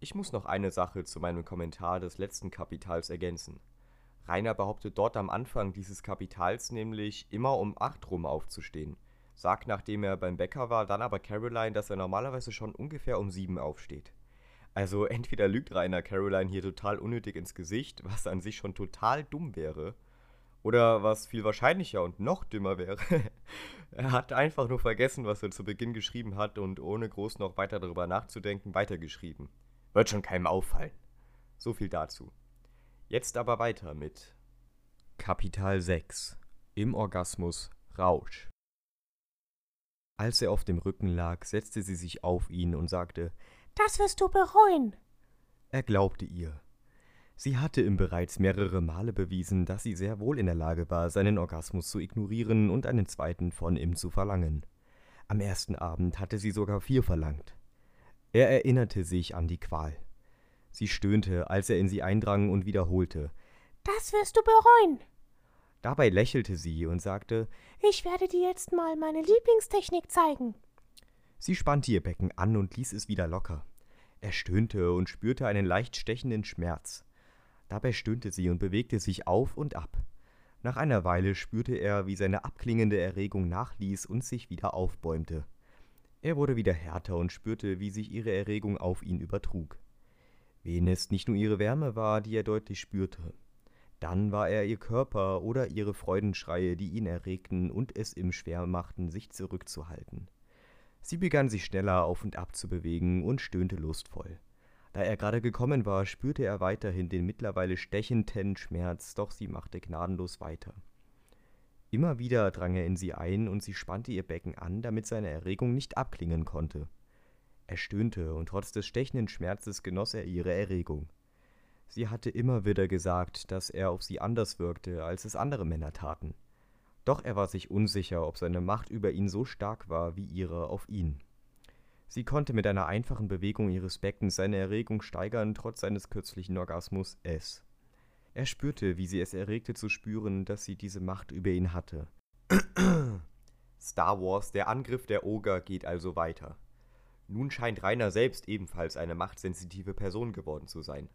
Ich muss noch eine Sache zu meinem Kommentar des letzten Kapitals ergänzen. Rainer behauptet dort am Anfang dieses Kapitals nämlich immer um 8 rum aufzustehen. Sagt, nachdem er beim Bäcker war, dann aber Caroline, dass er normalerweise schon ungefähr um 7 aufsteht. Also entweder lügt Rainer Caroline hier total unnötig ins Gesicht, was an sich schon total dumm wäre, oder was viel wahrscheinlicher und noch dümmer wäre, er hat einfach nur vergessen, was er zu Beginn geschrieben hat und ohne groß noch weiter darüber nachzudenken weitergeschrieben. Wird schon keinem auffallen. So viel dazu. Jetzt aber weiter mit Kapital 6 Im Orgasmus Rausch. Als er auf dem Rücken lag, setzte sie sich auf ihn und sagte Das wirst du bereuen. Er glaubte ihr. Sie hatte ihm bereits mehrere Male bewiesen, dass sie sehr wohl in der Lage war, seinen Orgasmus zu ignorieren und einen zweiten von ihm zu verlangen. Am ersten Abend hatte sie sogar vier verlangt. Er erinnerte sich an die Qual. Sie stöhnte, als er in sie eindrang und wiederholte Das wirst du bereuen. Dabei lächelte sie und sagte Ich werde dir jetzt mal meine Lieblingstechnik zeigen. Sie spannte ihr Becken an und ließ es wieder locker. Er stöhnte und spürte einen leicht stechenden Schmerz. Dabei stöhnte sie und bewegte sich auf und ab. Nach einer Weile spürte er, wie seine abklingende Erregung nachließ und sich wieder aufbäumte. Er wurde wieder härter und spürte, wie sich ihre Erregung auf ihn übertrug. Wen es nicht nur ihre Wärme war, die er deutlich spürte. Dann war er ihr Körper oder ihre Freudenschreie, die ihn erregten und es ihm schwer machten, sich zurückzuhalten. Sie begann sich schneller auf und ab zu bewegen und stöhnte lustvoll. Da er gerade gekommen war, spürte er weiterhin den mittlerweile stechenden Schmerz, doch sie machte gnadenlos weiter. Immer wieder drang er in sie ein und sie spannte ihr Becken an, damit seine Erregung nicht abklingen konnte. Er stöhnte und trotz des stechenden Schmerzes genoss er ihre Erregung. Sie hatte immer wieder gesagt, dass er auf sie anders wirkte, als es andere Männer taten. Doch er war sich unsicher, ob seine Macht über ihn so stark war wie ihre auf ihn. Sie konnte mit einer einfachen Bewegung ihres Beckens seine Erregung steigern, trotz seines kürzlichen Orgasmus S. Er spürte, wie sie es erregte zu spüren, dass sie diese Macht über ihn hatte. Star Wars, der Angriff der Oger geht also weiter. Nun scheint Rainer selbst ebenfalls eine machtsensitive Person geworden zu sein.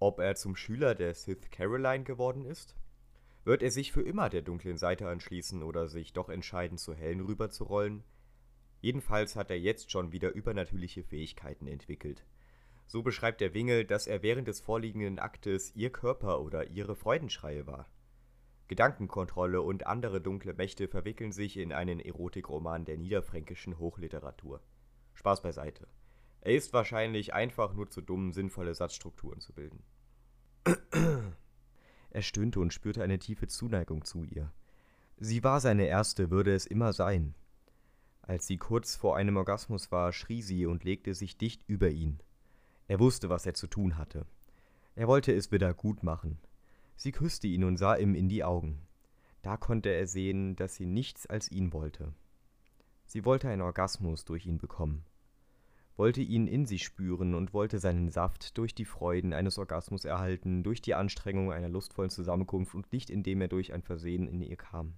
Ob er zum Schüler der Sith Caroline geworden ist? Wird er sich für immer der dunklen Seite anschließen oder sich doch entscheiden, zur hellen rüberzurollen? Jedenfalls hat er jetzt schon wieder übernatürliche Fähigkeiten entwickelt. So beschreibt der Wingel, dass er während des vorliegenden Aktes ihr Körper oder ihre Freudenschreie war. Gedankenkontrolle und andere dunkle Mächte verwickeln sich in einen Erotikroman der niederfränkischen Hochliteratur. Spaß beiseite. Er ist wahrscheinlich einfach nur zu dumm, sinnvolle Satzstrukturen zu bilden. er stöhnte und spürte eine tiefe Zuneigung zu ihr. Sie war seine erste, würde es immer sein. Als sie kurz vor einem Orgasmus war, schrie sie und legte sich dicht über ihn. Er wusste, was er zu tun hatte. Er wollte es wieder gut machen. Sie küsste ihn und sah ihm in die Augen. Da konnte er sehen, dass sie nichts als ihn wollte. Sie wollte einen Orgasmus durch ihn bekommen, wollte ihn in sich spüren und wollte seinen Saft durch die Freuden eines Orgasmus erhalten, durch die Anstrengung einer lustvollen Zusammenkunft und nicht indem er durch ein Versehen in ihr kam.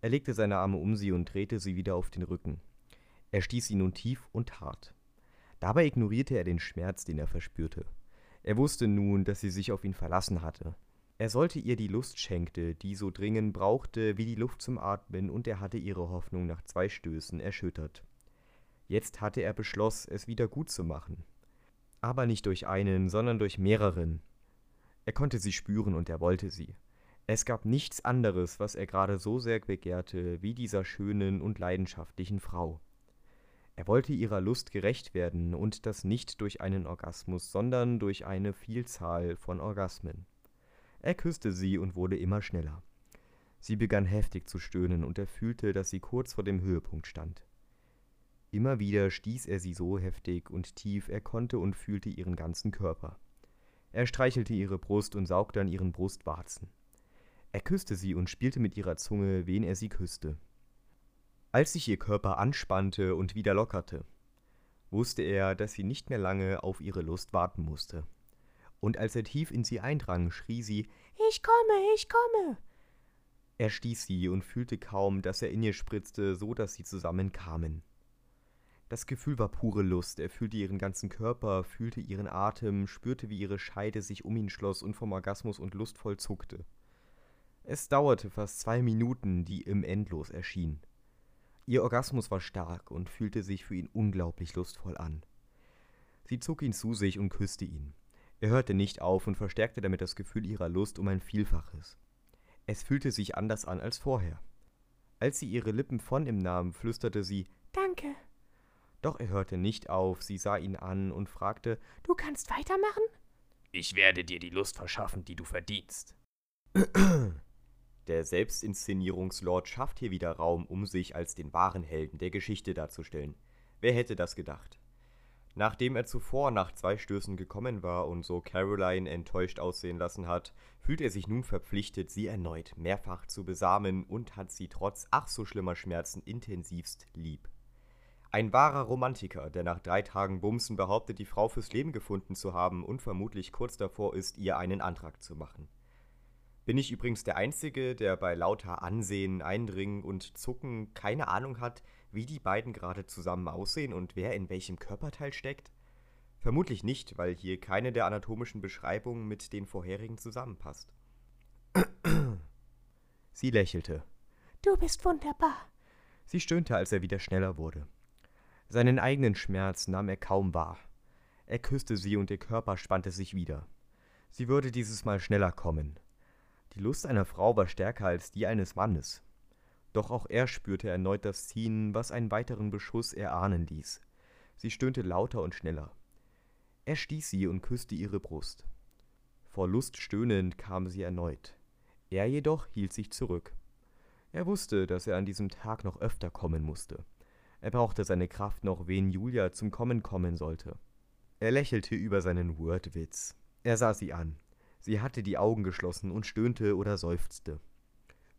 Er legte seine Arme um sie und drehte sie wieder auf den Rücken. Er stieß sie nun tief und hart. Dabei ignorierte er den Schmerz, den er verspürte. Er wusste nun, dass sie sich auf ihn verlassen hatte. Er sollte ihr die Lust schenkte, die so dringend brauchte wie die Luft zum Atmen, und er hatte ihre Hoffnung nach zwei Stößen erschüttert. Jetzt hatte er beschlossen, es wieder gut zu machen. Aber nicht durch einen, sondern durch mehreren. Er konnte sie spüren und er wollte sie. Es gab nichts anderes, was er gerade so sehr begehrte, wie dieser schönen und leidenschaftlichen Frau. Er wollte ihrer Lust gerecht werden, und das nicht durch einen Orgasmus, sondern durch eine Vielzahl von Orgasmen. Er küsste sie und wurde immer schneller. Sie begann heftig zu stöhnen, und er fühlte, dass sie kurz vor dem Höhepunkt stand. Immer wieder stieß er sie so heftig und tief er konnte und fühlte ihren ganzen Körper. Er streichelte ihre Brust und saugte an ihren Brustwarzen. Er küsste sie und spielte mit ihrer Zunge, wen er sie küsste. Als sich ihr Körper anspannte und wieder lockerte, wusste er, dass sie nicht mehr lange auf ihre Lust warten musste. Und als er tief in sie eindrang, schrie sie Ich komme, ich komme. Er stieß sie und fühlte kaum, dass er in ihr spritzte, so dass sie zusammenkamen. Das Gefühl war pure Lust, er fühlte ihren ganzen Körper, fühlte ihren Atem, spürte, wie ihre Scheide sich um ihn schloss und vom Orgasmus und lustvoll zuckte. Es dauerte fast zwei Minuten, die im Endlos erschienen. Ihr Orgasmus war stark und fühlte sich für ihn unglaublich lustvoll an. Sie zog ihn zu sich und küsste ihn. Er hörte nicht auf und verstärkte damit das Gefühl ihrer Lust um ein Vielfaches. Es fühlte sich anders an als vorher. Als sie ihre Lippen von ihm nahm, flüsterte sie Danke. Doch er hörte nicht auf, sie sah ihn an und fragte Du kannst weitermachen? Ich werde dir die Lust verschaffen, die du verdienst. Der Selbstinszenierungslord schafft hier wieder Raum, um sich als den wahren Helden der Geschichte darzustellen. Wer hätte das gedacht? Nachdem er zuvor nach zwei Stößen gekommen war und so Caroline enttäuscht aussehen lassen hat, fühlt er sich nun verpflichtet, sie erneut mehrfach zu besamen und hat sie trotz ach so schlimmer Schmerzen intensivst lieb. Ein wahrer Romantiker, der nach drei Tagen Bumsen behauptet, die Frau fürs Leben gefunden zu haben und vermutlich kurz davor ist, ihr einen Antrag zu machen. Bin ich übrigens der Einzige, der bei lauter Ansehen, Eindringen und Zucken keine Ahnung hat, wie die beiden gerade zusammen aussehen und wer in welchem Körperteil steckt? Vermutlich nicht, weil hier keine der anatomischen Beschreibungen mit den vorherigen zusammenpasst. Sie lächelte. Du bist wunderbar. Sie stöhnte, als er wieder schneller wurde. Seinen eigenen Schmerz nahm er kaum wahr. Er küsste sie und ihr Körper spannte sich wieder. Sie würde dieses Mal schneller kommen. Die Lust einer Frau war stärker als die eines Mannes. Doch auch er spürte erneut das Ziehen, was einen weiteren Beschuss erahnen ließ. Sie stöhnte lauter und schneller. Er stieß sie und küsste ihre Brust. Vor Lust stöhnend kam sie erneut. Er jedoch hielt sich zurück. Er wusste, dass er an diesem Tag noch öfter kommen musste. Er brauchte seine Kraft noch, wen Julia zum Kommen kommen sollte. Er lächelte über seinen Wordwitz. Er sah sie an. Sie hatte die Augen geschlossen und stöhnte oder seufzte.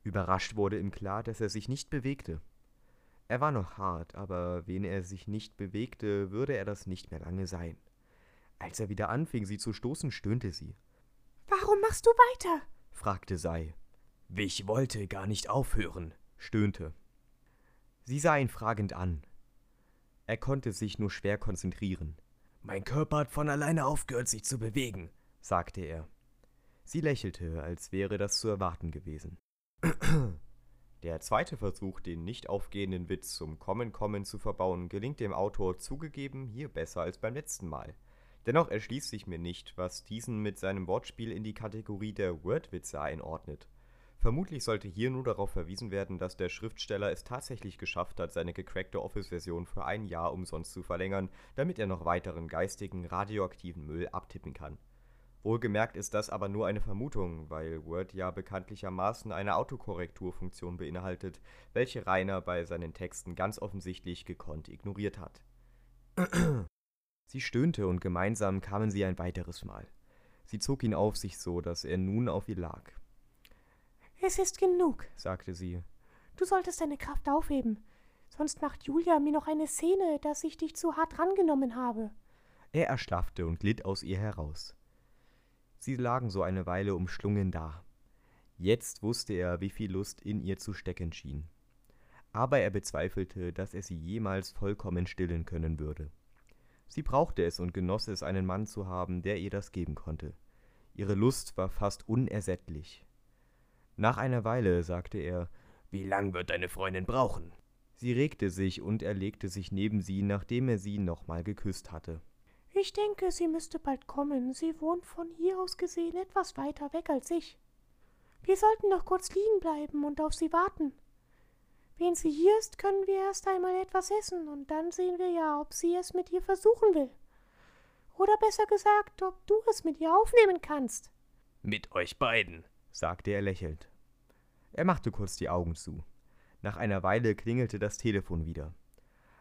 Überrascht wurde ihm klar, dass er sich nicht bewegte. Er war noch hart, aber wenn er sich nicht bewegte, würde er das nicht mehr lange sein. Als er wieder anfing, sie zu stoßen, stöhnte sie. Warum machst du weiter? fragte Sei. Ich wollte gar nicht aufhören, stöhnte. Sie sah ihn fragend an. Er konnte sich nur schwer konzentrieren. Mein Körper hat von alleine aufgehört, sich zu bewegen, sagte er. Sie lächelte, als wäre das zu erwarten gewesen. Der zweite Versuch, den nicht aufgehenden Witz zum Kommen-Kommen zu verbauen, gelingt dem Autor zugegeben hier besser als beim letzten Mal. Dennoch erschließt sich mir nicht, was diesen mit seinem Wortspiel in die Kategorie der Wordwitze einordnet. Vermutlich sollte hier nur darauf verwiesen werden, dass der Schriftsteller es tatsächlich geschafft hat, seine gecrackte Office-Version für ein Jahr umsonst zu verlängern, damit er noch weiteren geistigen, radioaktiven Müll abtippen kann. Wohlgemerkt ist das aber nur eine Vermutung, weil Word ja bekanntlichermaßen eine Autokorrekturfunktion beinhaltet, welche Rainer bei seinen Texten ganz offensichtlich gekonnt ignoriert hat. sie stöhnte und gemeinsam kamen sie ein weiteres Mal. Sie zog ihn auf sich so, dass er nun auf ihr lag. Es ist genug, sagte sie. Du solltest deine Kraft aufheben, sonst macht Julia mir noch eine Szene, dass ich dich zu hart rangenommen habe. Er erschlaffte und glitt aus ihr heraus. Sie lagen so eine Weile umschlungen da. Jetzt wusste er, wie viel Lust in ihr zu stecken schien. Aber er bezweifelte, dass er sie jemals vollkommen stillen können würde. Sie brauchte es und genoss es, einen Mann zu haben, der ihr das geben konnte. Ihre Lust war fast unersättlich. Nach einer Weile sagte er Wie lang wird deine Freundin brauchen? Sie regte sich und er legte sich neben sie, nachdem er sie nochmal geküsst hatte. Ich denke, sie müsste bald kommen. Sie wohnt von hier aus gesehen etwas weiter weg als ich. Wir sollten noch kurz liegen bleiben und auf sie warten. Wenn sie hier ist, können wir erst einmal etwas essen, und dann sehen wir ja, ob sie es mit ihr versuchen will. Oder besser gesagt, ob du es mit ihr aufnehmen kannst. Mit euch beiden, sagte er lächelnd. Er machte kurz die Augen zu. Nach einer Weile klingelte das Telefon wieder.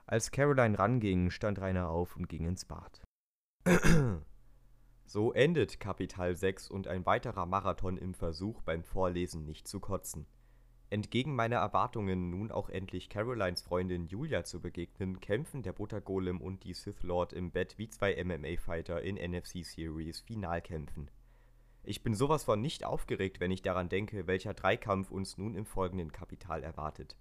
Als Caroline ranging, stand Rainer auf und ging ins Bad. So endet Kapital 6 und ein weiterer Marathon im Versuch, beim Vorlesen nicht zu kotzen. Entgegen meiner Erwartungen, nun auch endlich Carolines Freundin Julia zu begegnen, kämpfen der Buttergolem und die Sith Lord im Bett wie zwei MMA-Fighter in NFC Series Finalkämpfen. Ich bin sowas von nicht aufgeregt, wenn ich daran denke, welcher Dreikampf uns nun im folgenden Kapital erwartet.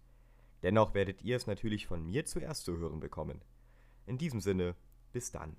Dennoch werdet ihr es natürlich von mir zuerst zu hören bekommen. In diesem Sinne, bis dann.